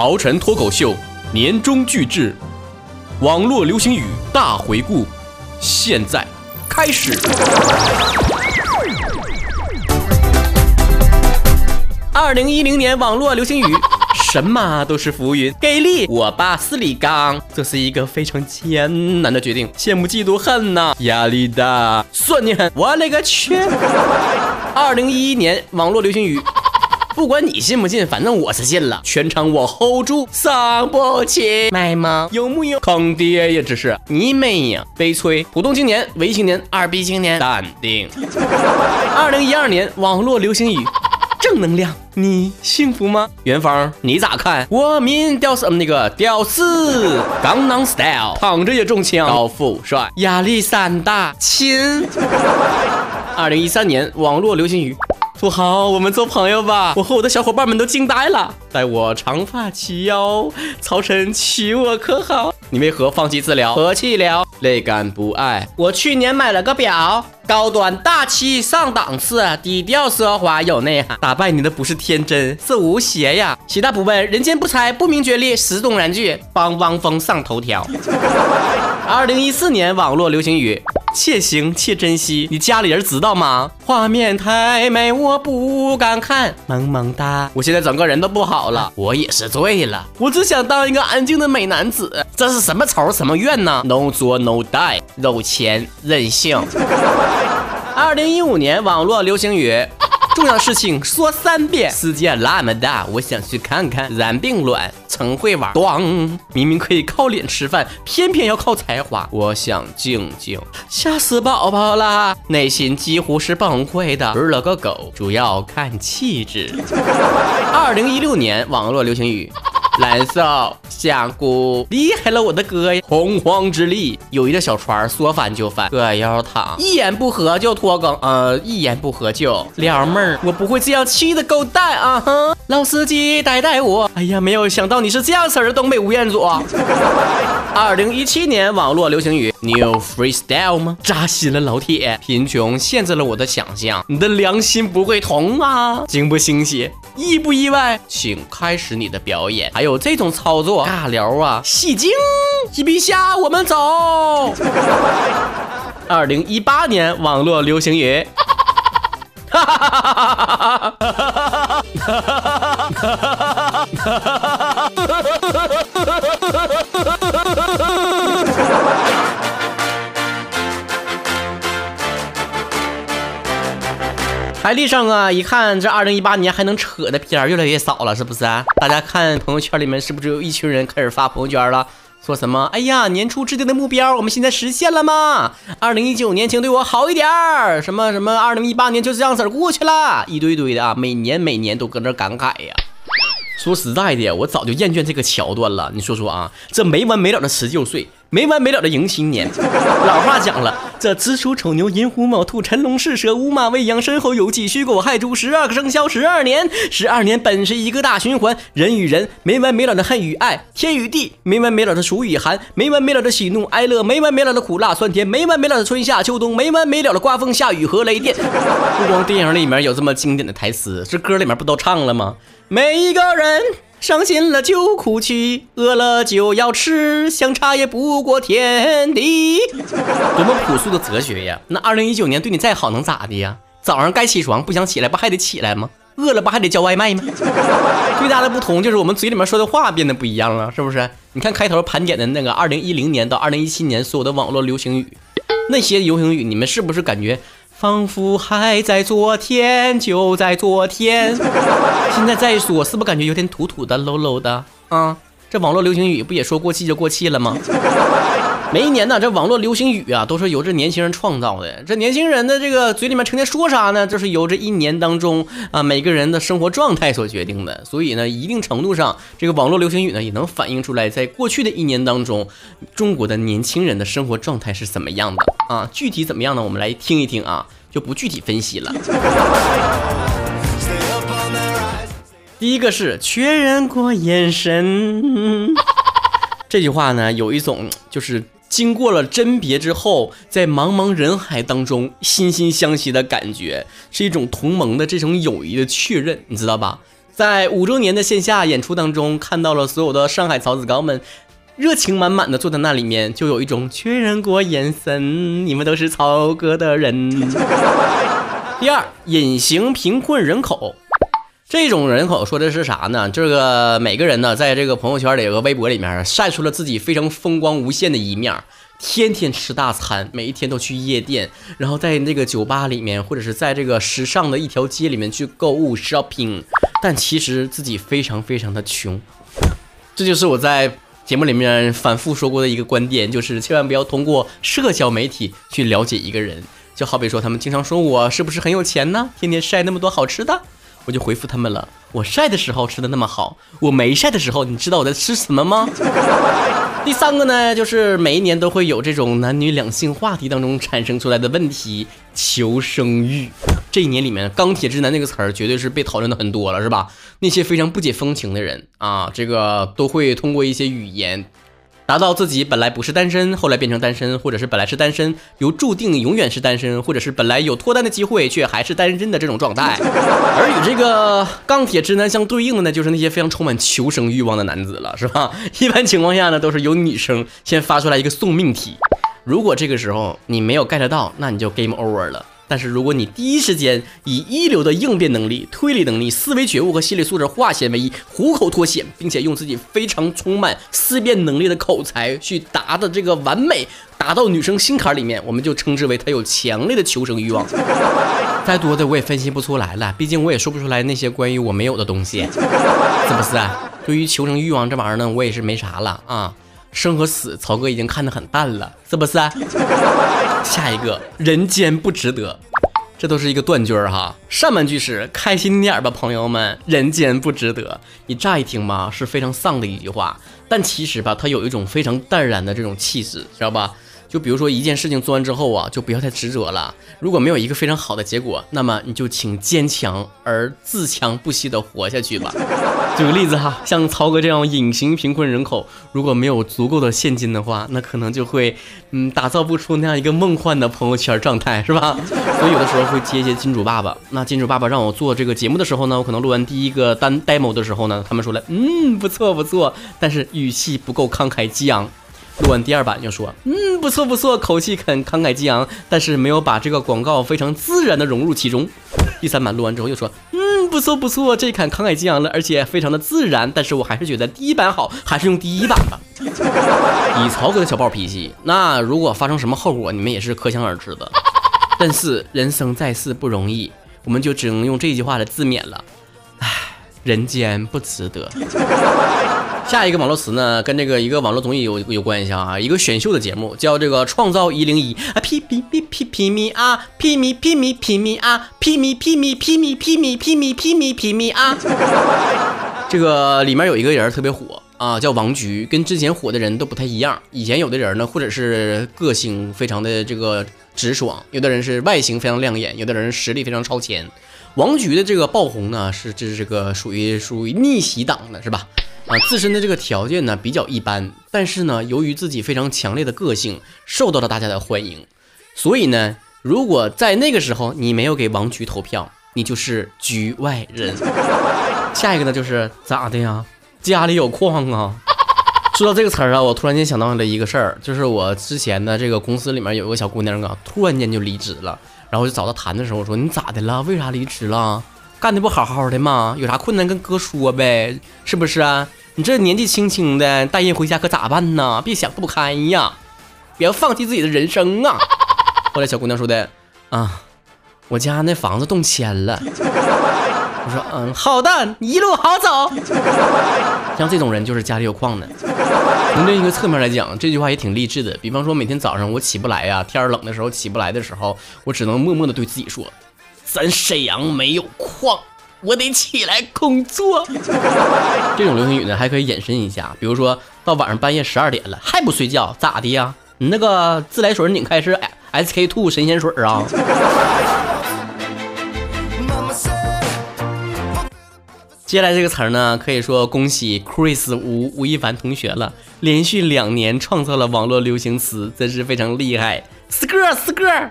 曹晨脱口秀年终巨制，网络流行语大回顾，现在开始。二零一零年网络流行语，什么都是浮云。给力，我爸是李刚，这是一个非常艰难的决定，羡慕嫉妒恨呐，压力大，算你狠，我勒个去！二零一一年网络流行语。不管你信不信，反正我是信了。全场我 hold 住，伤不起。卖吗？有木有？坑爹呀！这是你妹呀！悲催。普通青年、伪青年、二逼青年，淡定。二零一二年网络流行语：正能量。你幸福吗？元芳，你咋看？我民屌丝，那个屌丝，刚囊 style，躺着也中枪，高富帅，压力山大，亲。二零一三年网络流行语。土豪，我们做朋友吧！我和我的小伙伴们都惊呆了。待我长发及腰，曹晨娶我可好？你为何放弃治疗？和气疗？泪感不爱。我去年买了个表，高端大气上档次，低调奢华有内涵。打败你的不是天真，是无邪呀！其他不问人间不拆，不明觉厉，十动燃剧，帮汪峰上头条。二零一四年网络流行语。且行且珍惜，你家里人知道吗？画面太美，我不敢看。萌萌哒，我现在整个人都不好了，我也是醉了。我只想当一个安静的美男子。这是什么仇什么怨呢？No 作 No die，有钱任性。二零一五年网络流行语。重要事情说三遍。世界那么大，我想去看看。染病卵，陈会玩。咣，明明可以靠脸吃饭，偏偏要靠才华。我想静静。吓死宝宝了，内心几乎是崩溃的。日了个狗，主要看气质。二零一六年网络流行语。蓝色香菇厉害了，我的哥呀！洪荒之力，友谊的小船说翻就翻。葛优躺，一言不合就拖更，呃，一言不合就撩妹儿。我不会这样气的狗蛋啊！哼，老司机带带我。哎呀，没有想到你是这样式儿的东北吴彦祖。二零一七年网络流行语，你有 freestyle 吗？扎心了，老铁！贫穷限制了我的想象，你的良心不会痛吗？惊不惊喜？意不意外？请开始你的表演。还有这种操作，尬聊啊，戏精！皮皮虾，我们走。二零一八年网络流行语。哈哈哈哈哈哈！台历上啊，一看这二零一八年还能扯的片儿越来越少了，是不是啊？大家看朋友圈里面是不是有一群人开始发朋友圈了？说什么？哎呀，年初制定的目标，我们现在实现了吗？二零一九年，请对我好一点儿。什么什么？二零一八年就这样子过去了，一堆堆的啊，每年每年都搁那感慨呀。说实在的，我早就厌倦这个桥段了。你说说啊，这没完没了的辞旧岁。没完没了的迎新年，老话讲了，这子鼠丑牛寅虎卯兔辰龙巳蛇午马未羊申猴酉鸡戌狗亥猪十二个生肖十二年，十二年本是一个大循环，人与人没完没了的恨与爱，天与地没完没了的暑与寒，没完没了的喜怒哀乐，没完没了的苦辣酸甜，没完没了的春夏秋冬，没完没了的刮风下雨和雷电。不光电影里面有这么经典的台词，这歌里面不都唱了吗？每一个人。伤心了就哭泣，饿了就要吃，相差也不过天地。多么朴素的哲学呀！那二零一九年对你再好能咋的呀？早上该起床不想起来，不还得起来吗？饿了不还得叫外卖吗？最大的不同就是我们嘴里面说的话变得不一样了，是不是？你看开头盘点的那个二零一零年到二零一七年所有的网络流行语，那些流行语，你们是不是感觉？仿佛还在昨天，就在昨天。现在再说，是不是感觉有点土土的、low low 的啊？这网络流行语不也说过气就过气了吗？每一年呢，这网络流行语啊，都是由这年轻人创造的。这年轻人的这个嘴里面成天说啥呢？就是由这一年当中啊每个人的生活状态所决定的。所以呢，一定程度上，这个网络流行语呢，也能反映出来，在过去的一年当中，中国的年轻人的生活状态是怎么样的啊？具体怎么样呢？我们来听一听啊。就不具体分析了。第一个是确认过眼神，这句话呢，有一种就是经过了甄别之后，在茫茫人海当中惺惺相惜的感觉，是一种同盟的这种友谊的确认，你知道吧？在五周年的线下演出当中，看到了所有的上海曹子高们。热情满满的坐在那里面，就有一种确认过眼神，你们都是曹哥的人。第二，隐形贫困人口，这种人口说的是啥呢？这个每个人呢，在这个朋友圈里和微博里面晒出了自己非常风光无限的一面，天天吃大餐，每一天都去夜店，然后在那个酒吧里面，或者是在这个时尚的一条街里面去购物 shopping，但其实自己非常非常的穷。这就是我在。节目里面反复说过的一个观点，就是千万不要通过社交媒体去了解一个人。就好比说，他们经常说我是不是很有钱呢？天天晒那么多好吃的，我就回复他们了：我晒的时候吃的那么好，我没晒的时候，你知道我在吃什么吗？第三个呢，就是每一年都会有这种男女两性话题当中产生出来的问题——求生欲。这一年里面，“钢铁直男”那个词儿绝对是被讨论的很多了，是吧？那些非常不解风情的人啊，这个都会通过一些语言，达到自己本来不是单身，后来变成单身，或者是本来是单身，由注定永远是单身，或者是本来有脱单的机会，却还是单身的这种状态。而与这个钢铁直男相对应的呢，就是那些非常充满求生欲望的男子了，是吧？一般情况下呢，都是由女生先发出来一个送命题，如果这个时候你没有 get 到，那你就 game over 了。但是如果你第一时间以一流的应变能力、推理能力、思维觉悟和心理素质化险为夷，虎口脱险，并且用自己非常充满思辨能力的口才去答的这个完美，达到女生心坎里面，我们就称之为他有强烈的求生欲望。再多的我也分析不出来了，毕竟我也说不出来那些关于我没有的东西，是不是？对于求生欲望这玩意儿呢，我也是没啥了啊。生和死，曹哥已经看得很淡了，是不是？下一个人间不值得，这都是一个断句儿哈。上半句是开心点儿吧，朋友们，人间不值得。你乍一听吧，是非常丧的一句话，但其实吧，它有一种非常淡然的这种气质，知道吧？就比如说一件事情做完之后啊，就不要太执着了。如果没有一个非常好的结果，那么你就请坚强而自强不息的活下去吧。举个例子哈，像曹哥这样隐形贫困人口，如果没有足够的现金的话，那可能就会嗯打造不出那样一个梦幻的朋友圈状态，是吧？所以有的时候会接一些金主爸爸。那金主爸爸让我做这个节目的时候呢，我可能录完第一个单 demo 的时候呢，他们说了，嗯，不错不错，但是语气不够慷慨激昂。录完第二版就说，嗯，不错不错，口气很慷慨激昂，但是没有把这个广告非常自然的融入其中。第三版录完之后又说，嗯，不错不错，这款慷慨激昂了，而且非常的自然，但是我还是觉得第一版好，还是用第一版吧。以曹哥的小暴脾气，那如果发生什么后果，你们也是可想而知的。但是人生在世不容易，我们就只能用这句话来自勉了。唉，人间不值得。下一个网络词呢，跟这个一个网络综艺有有关系啊，一个选秀的节目叫这个创造一零一啊，皮皮皮皮皮咪啊，皮咪皮咪皮咪啊，皮咪皮咪皮咪皮咪皮咪皮咪皮咪啊。这个里面有一个人特别火啊，叫王菊，跟之前火的人都不太一样。以前有的人呢，或者是个性非常的这个直爽，有的人是外形非常亮眼，有的人实力非常超前。王菊的这个爆红呢，是这是这个属于属于逆袭党的，是吧？啊，自身的这个条件呢比较一般，但是呢，由于自己非常强烈的个性，受到了大家的欢迎。所以呢，如果在那个时候你没有给王菊投票，你就是局外人。下一个呢，就是咋的呀？家里有矿啊？说到这个词儿啊，我突然间想到了一个事儿，就是我之前的这个公司里面有个小姑娘啊，突然间就离职了，然后就找她谈的时候，我说你咋的了？为啥离职了？干的不好好的吗？有啥困难跟哥说呗，是不是啊？你这年纪轻轻的，带人回家可咋办呢？别想不开呀，别放弃自己的人生啊！后来小姑娘说的啊，我家那房子动迁了。我说嗯，好的，一路好走。像这种人就是家里有矿的。从另一个侧面来讲，这句话也挺励志的。比方说每天早上我起不来呀，天冷的时候起不来的时候，我只能默默的对自己说，咱沈阳没有矿。我得起来工作。这种流行语呢，还可以延伸一下，比如说到晚上半夜十二点了还不睡觉，咋的呀？你那个自来水拧开是 SK two 神仙水啊？接下来这个词儿呢，可以说恭喜 Chris 吴吴亦凡同学了，连续两年创造了网络流行词，真是非常厉害。skr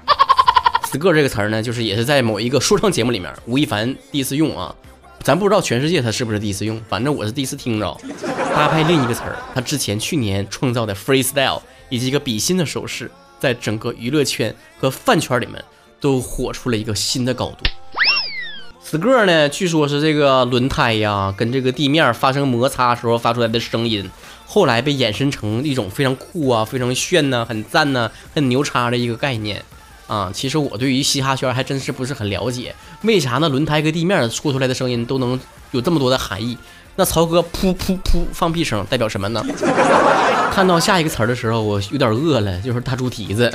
skr。这个词儿呢，就是也是在某一个说唱节目里面，吴亦凡第一次用啊。咱不知道全世界他是不是第一次用，反正我是第一次听着。搭配另一个词儿，他之前去年创造的 freestyle 以及一个比心的手势，在整个娱乐圈和饭圈里面都火出了一个新的高度。此个呢，据说是这个轮胎呀跟这个地面发生摩擦时候发出来的声音，后来被衍生成一种非常酷啊、非常炫呐、很赞呐、很牛叉的一个概念。啊，其实我对于嘻哈圈还真是不是很了解，为啥呢？轮胎跟地面出出来的声音都能有这么多的含义？那曹哥噗噗噗放屁声代表什么呢？看到下一个词儿的时候，我有点饿了，就是大猪蹄子。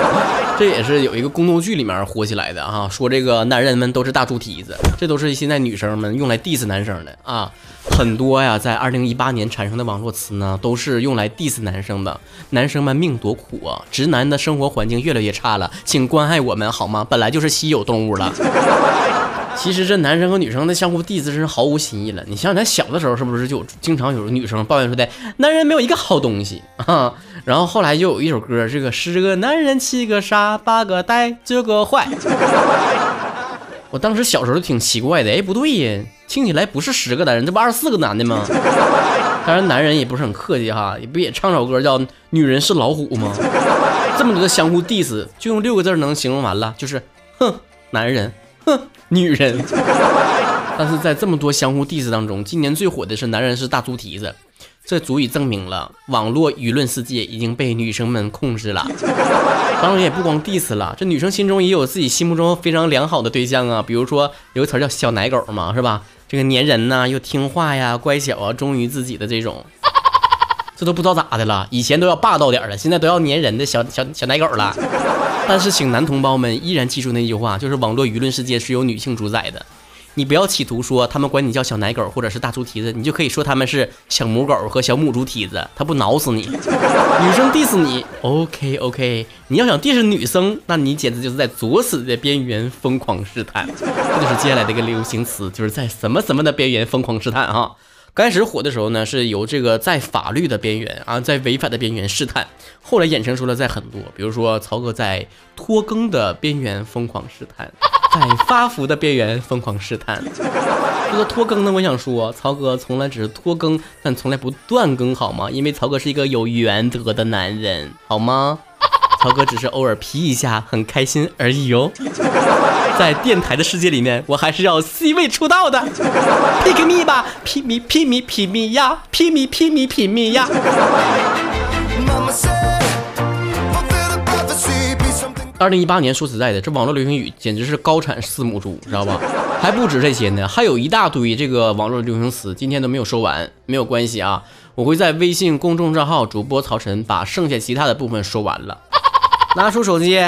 这也是有一个宫斗剧里面火起来的啊，说这个男人们都是大猪蹄子，这都是现在女生们用来 diss 男生的啊。很多呀，在二零一八年产生的网络词呢，都是用来 diss 男生的。男生们命多苦啊，直男的生活环境越来越差了，请关爱我们好吗？本来就是稀有动物了。其实这男生和女生的相互 diss 真是毫无新意了。你想想，咱小的时候是不是就经常有女生抱怨说的，男人没有一个好东西啊？然后后来就有一首歌，这个十个男人七个傻，八个呆，九个坏。我当时小时候挺奇怪的，哎，不对呀，听起来不是十个男人，这不二十四个男的吗？当然，男人也不是很客气哈，也不也唱首歌叫《女人是老虎》吗？这么多的相互 diss，就用六个字能形容完了，就是哼，男人。哼，女人。但是在这么多相互 diss 当中，今年最火的是男人是大猪蹄子，这足以证明了网络舆论世界已经被女生们控制了。当然也不光 diss 了，这女生心中也有自己心目中非常良好的对象啊，比如说有个词叫小奶狗嘛，是吧？这个粘人呐，又听话呀，乖巧啊，忠于自己的这种，这都不知道咋的了。以前都要霸道点了，现在都要粘人的小小小奶狗了。但是，请男同胞们依然记住那句话，就是网络舆论世界是由女性主宰的。你不要企图说他们管你叫小奶狗或者是大猪蹄子，你就可以说他们是小母狗和小母猪蹄子，他不挠死你。女生 diss 你，OK OK，你要想 diss 女生，那你简直就是在作死的边缘疯狂试探。这就是接下来的一个流行词，就是在什么什么的边缘疯狂试探哈。刚开始火的时候呢，是由这个在法律的边缘啊，在违法的边缘试探，后来衍生出了在很多，比如说曹哥在拖更的边缘疯狂试探，在发福的边缘疯狂试探。这个拖更呢，我想说，曹哥从来只是拖更，但从来不断更，好吗？因为曹哥是一个有原则的男人，好吗？曹哥只是偶尔皮一下，很开心而已哟。在电台的世界里面，我还是要 C 位出道的。Pick me 吧，Pick me，Pick me，Pick me 呀，Pick me，Pick me，Pick me 呀。二零一八年，说实在的，这网络流行语简直是高产四母猪，知道吧？还不止这些呢，还有一大堆这个网络流行词，今天都没有说完，没有关系啊，我会在微信公众账号主播曹晨把剩下其他的部分说完了。拿出手机。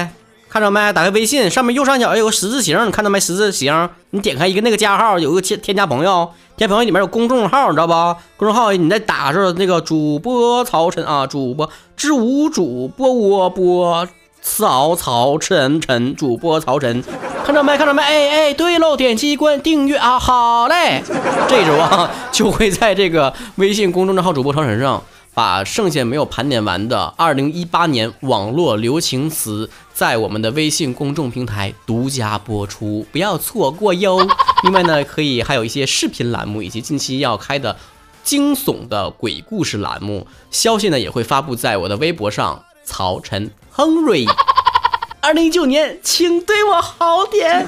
看着没？打开微信，上面右上角有个十字形，你看到没？十字形，你点开一个那个加号，有个添添加朋友，添加朋友里面有公众号，你知道不？公众号你再打上那个主播曹晨啊，主播知无主播我播曹曹晨晨主播曹晨，看着没？看着没？哎哎，对喽，点击关订阅啊，好嘞，这周啊就会在这个微信公众账号主播曹晨上。把剩下没有盘点完的二零一八年网络流行词，在我们的微信公众平台独家播出，不要错过哟。另外呢，可以还有一些视频栏目，以及近期要开的惊悚的鬼故事栏目，消息呢也会发布在我的微博上。曹晨亨瑞，二零一九年，请对我好点。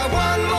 got one